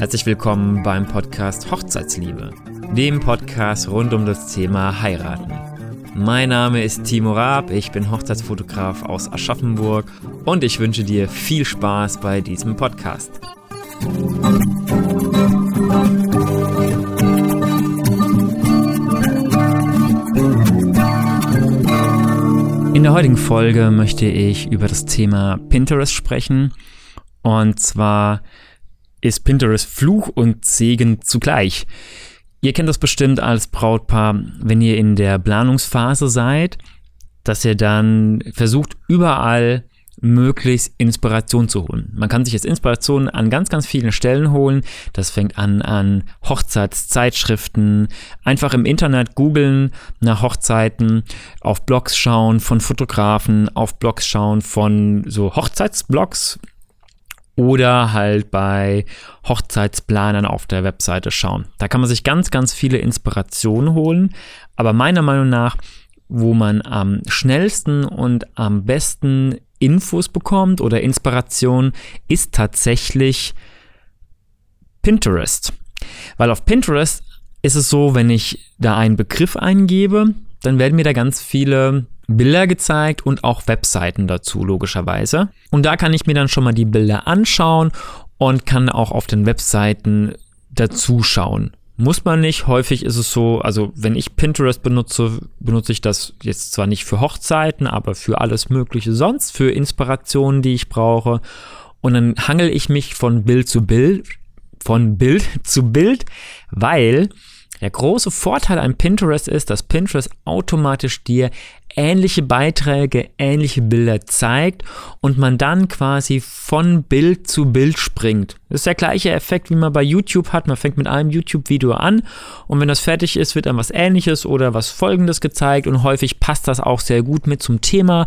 Herzlich willkommen beim Podcast Hochzeitsliebe, dem Podcast rund um das Thema Heiraten. Mein Name ist Timo Raab, ich bin Hochzeitsfotograf aus Aschaffenburg und ich wünsche dir viel Spaß bei diesem Podcast. In der heutigen Folge möchte ich über das Thema Pinterest sprechen. Und zwar ist Pinterest Fluch und Segen zugleich. Ihr kennt das bestimmt als Brautpaar, wenn ihr in der Planungsphase seid, dass ihr dann versucht, überall möglichst Inspiration zu holen. Man kann sich jetzt Inspiration an ganz, ganz vielen Stellen holen. Das fängt an an Hochzeitszeitschriften, einfach im Internet googeln nach Hochzeiten, auf Blogs schauen von Fotografen, auf Blogs schauen von so Hochzeitsblogs, oder halt bei Hochzeitsplanern auf der Webseite schauen. Da kann man sich ganz, ganz viele Inspirationen holen, aber meiner Meinung nach, wo man am schnellsten und am besten Infos bekommt oder Inspiration, ist tatsächlich Pinterest. Weil auf Pinterest ist es so, wenn ich da einen Begriff eingebe, dann werden mir da ganz viele Bilder gezeigt und auch Webseiten dazu, logischerweise. Und da kann ich mir dann schon mal die Bilder anschauen und kann auch auf den Webseiten dazu schauen. Muss man nicht. Häufig ist es so, also wenn ich Pinterest benutze, benutze ich das jetzt zwar nicht für Hochzeiten, aber für alles Mögliche sonst, für Inspirationen, die ich brauche. Und dann hangel ich mich von Bild zu Bild, von Bild zu Bild, weil der große Vorteil an Pinterest ist, dass Pinterest automatisch dir ähnliche Beiträge, ähnliche Bilder zeigt und man dann quasi von Bild zu Bild springt. Das ist der gleiche Effekt, wie man bei YouTube hat. Man fängt mit einem YouTube-Video an und wenn das fertig ist, wird dann was ähnliches oder was folgendes gezeigt und häufig passt das auch sehr gut mit zum Thema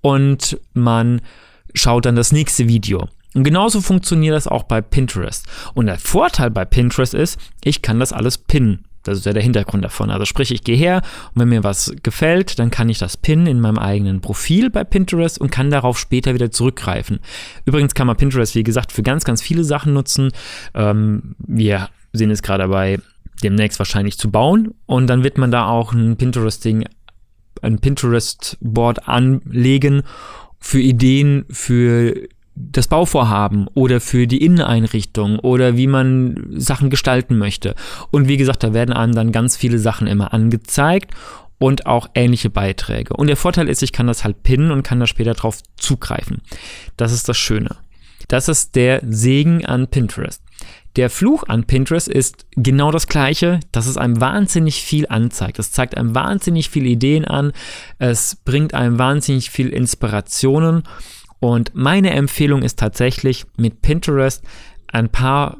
und man schaut dann das nächste Video. Und genauso funktioniert das auch bei Pinterest. Und der Vorteil bei Pinterest ist, ich kann das alles pinnen. Das ist ja der Hintergrund davon. Also sprich, ich gehe her und wenn mir was gefällt, dann kann ich das pinnen in meinem eigenen Profil bei Pinterest und kann darauf später wieder zurückgreifen. Übrigens kann man Pinterest, wie gesagt, für ganz, ganz viele Sachen nutzen. Ähm, wir sehen es gerade dabei, demnächst wahrscheinlich zu bauen und dann wird man da auch ein Pinterest-Ding, ein Pinterest-Board anlegen für Ideen für das Bauvorhaben oder für die Inneneinrichtung oder wie man Sachen gestalten möchte. Und wie gesagt, da werden einem dann ganz viele Sachen immer angezeigt und auch ähnliche Beiträge. Und der Vorteil ist, ich kann das halt pinnen und kann da später drauf zugreifen. Das ist das Schöne. Das ist der Segen an Pinterest. Der Fluch an Pinterest ist genau das gleiche, dass es einem wahnsinnig viel anzeigt. Es zeigt einem wahnsinnig viele Ideen an, es bringt einem wahnsinnig viel Inspirationen und meine Empfehlung ist tatsächlich mit Pinterest ein paar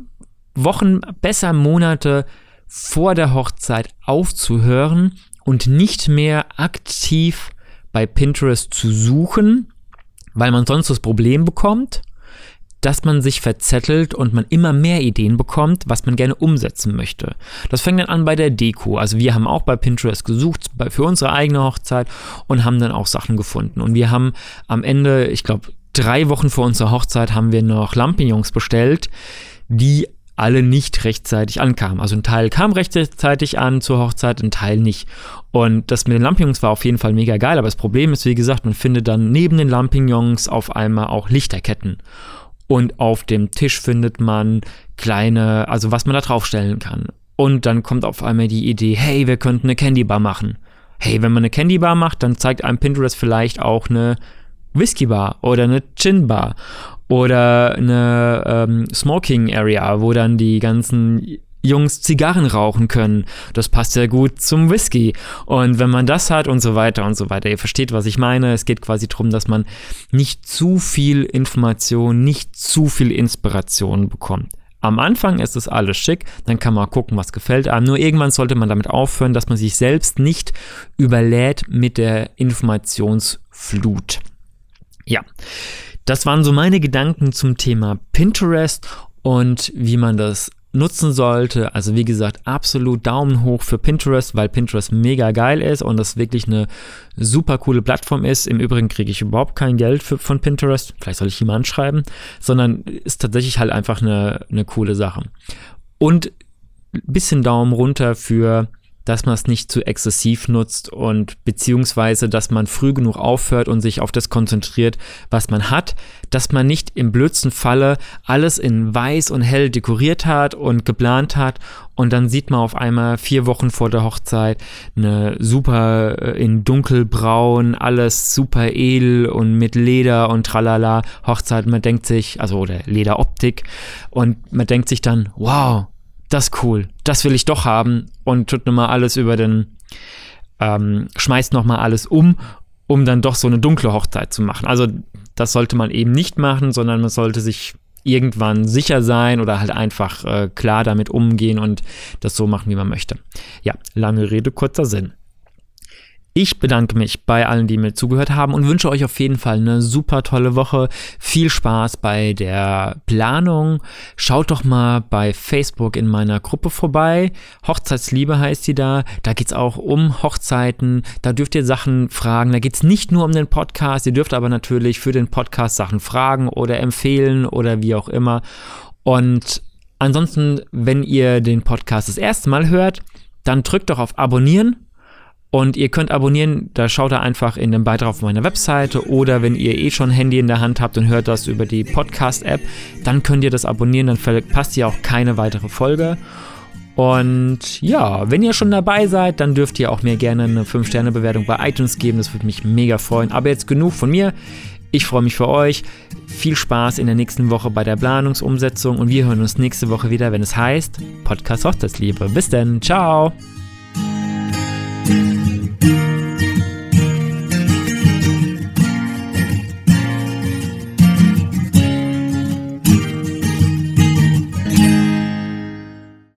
Wochen, besser Monate vor der Hochzeit aufzuhören und nicht mehr aktiv bei Pinterest zu suchen, weil man sonst das Problem bekommt, dass man sich verzettelt und man immer mehr Ideen bekommt, was man gerne umsetzen möchte. Das fängt dann an bei der Deko. Also wir haben auch bei Pinterest gesucht für unsere eigene Hochzeit und haben dann auch Sachen gefunden. Und wir haben am Ende, ich glaube, drei Wochen vor unserer Hochzeit haben wir noch Lampignons bestellt, die alle nicht rechtzeitig ankamen. Also ein Teil kam rechtzeitig an zur Hochzeit, ein Teil nicht. Und das mit den Lampignons war auf jeden Fall mega geil, aber das Problem ist, wie gesagt, man findet dann neben den Lampignons auf einmal auch Lichterketten und auf dem Tisch findet man kleine, also was man da draufstellen kann. Und dann kommt auf einmal die Idee, hey, wir könnten eine Candy Bar machen. Hey, wenn man eine Candy Bar macht, dann zeigt einem Pinterest vielleicht auch eine Whisky Bar oder eine Gin Bar oder eine ähm, Smoking Area, wo dann die ganzen Jungs Zigarren rauchen können. Das passt ja gut zum Whisky. Und wenn man das hat und so weiter und so weiter, ihr versteht, was ich meine. Es geht quasi darum, dass man nicht zu viel Information, nicht zu viel Inspiration bekommt. Am Anfang ist es alles schick, dann kann man gucken, was gefällt einem. Nur irgendwann sollte man damit aufhören, dass man sich selbst nicht überlädt mit der Informationsflut. Ja, das waren so meine Gedanken zum Thema Pinterest und wie man das nutzen sollte. Also wie gesagt, absolut Daumen hoch für Pinterest, weil Pinterest mega geil ist und das wirklich eine super coole Plattform ist. Im Übrigen kriege ich überhaupt kein Geld für, von Pinterest. Vielleicht soll ich jemand schreiben, sondern ist tatsächlich halt einfach eine, eine coole Sache. Und bisschen Daumen runter für dass man es nicht zu exzessiv nutzt und beziehungsweise, dass man früh genug aufhört und sich auf das konzentriert, was man hat, dass man nicht im blödsten Falle alles in weiß und hell dekoriert hat und geplant hat und dann sieht man auf einmal vier Wochen vor der Hochzeit eine super äh, in dunkelbraun, alles super edel und mit Leder und tralala Hochzeit. Man denkt sich, also oder Lederoptik und man denkt sich dann, wow, das ist cool, das will ich doch haben und tut nochmal alles über den, ähm, schmeißt nochmal alles um, um dann doch so eine dunkle Hochzeit zu machen. Also das sollte man eben nicht machen, sondern man sollte sich irgendwann sicher sein oder halt einfach äh, klar damit umgehen und das so machen, wie man möchte. Ja, lange Rede, kurzer Sinn. Ich bedanke mich bei allen, die mir zugehört haben und wünsche euch auf jeden Fall eine super tolle Woche. Viel Spaß bei der Planung. Schaut doch mal bei Facebook in meiner Gruppe vorbei. Hochzeitsliebe heißt sie da. Da geht es auch um Hochzeiten. Da dürft ihr Sachen fragen. Da geht es nicht nur um den Podcast. Ihr dürft aber natürlich für den Podcast Sachen fragen oder empfehlen oder wie auch immer. Und ansonsten, wenn ihr den Podcast das erste Mal hört, dann drückt doch auf Abonnieren und ihr könnt abonnieren, da schaut ihr einfach in den Beitrag auf meiner Webseite oder wenn ihr eh schon Handy in der Hand habt und hört das über die Podcast-App, dann könnt ihr das abonnieren, dann verpasst ihr auch keine weitere Folge. Und ja, wenn ihr schon dabei seid, dann dürft ihr auch mir gerne eine 5-Sterne-Bewertung bei iTunes geben, das würde mich mega freuen. Aber jetzt genug von mir. Ich freue mich für euch. Viel Spaß in der nächsten Woche bei der Planungsumsetzung und wir hören uns nächste Woche wieder, wenn es heißt Podcast Hochzeitsliebe. Bis dann, ciao! thank you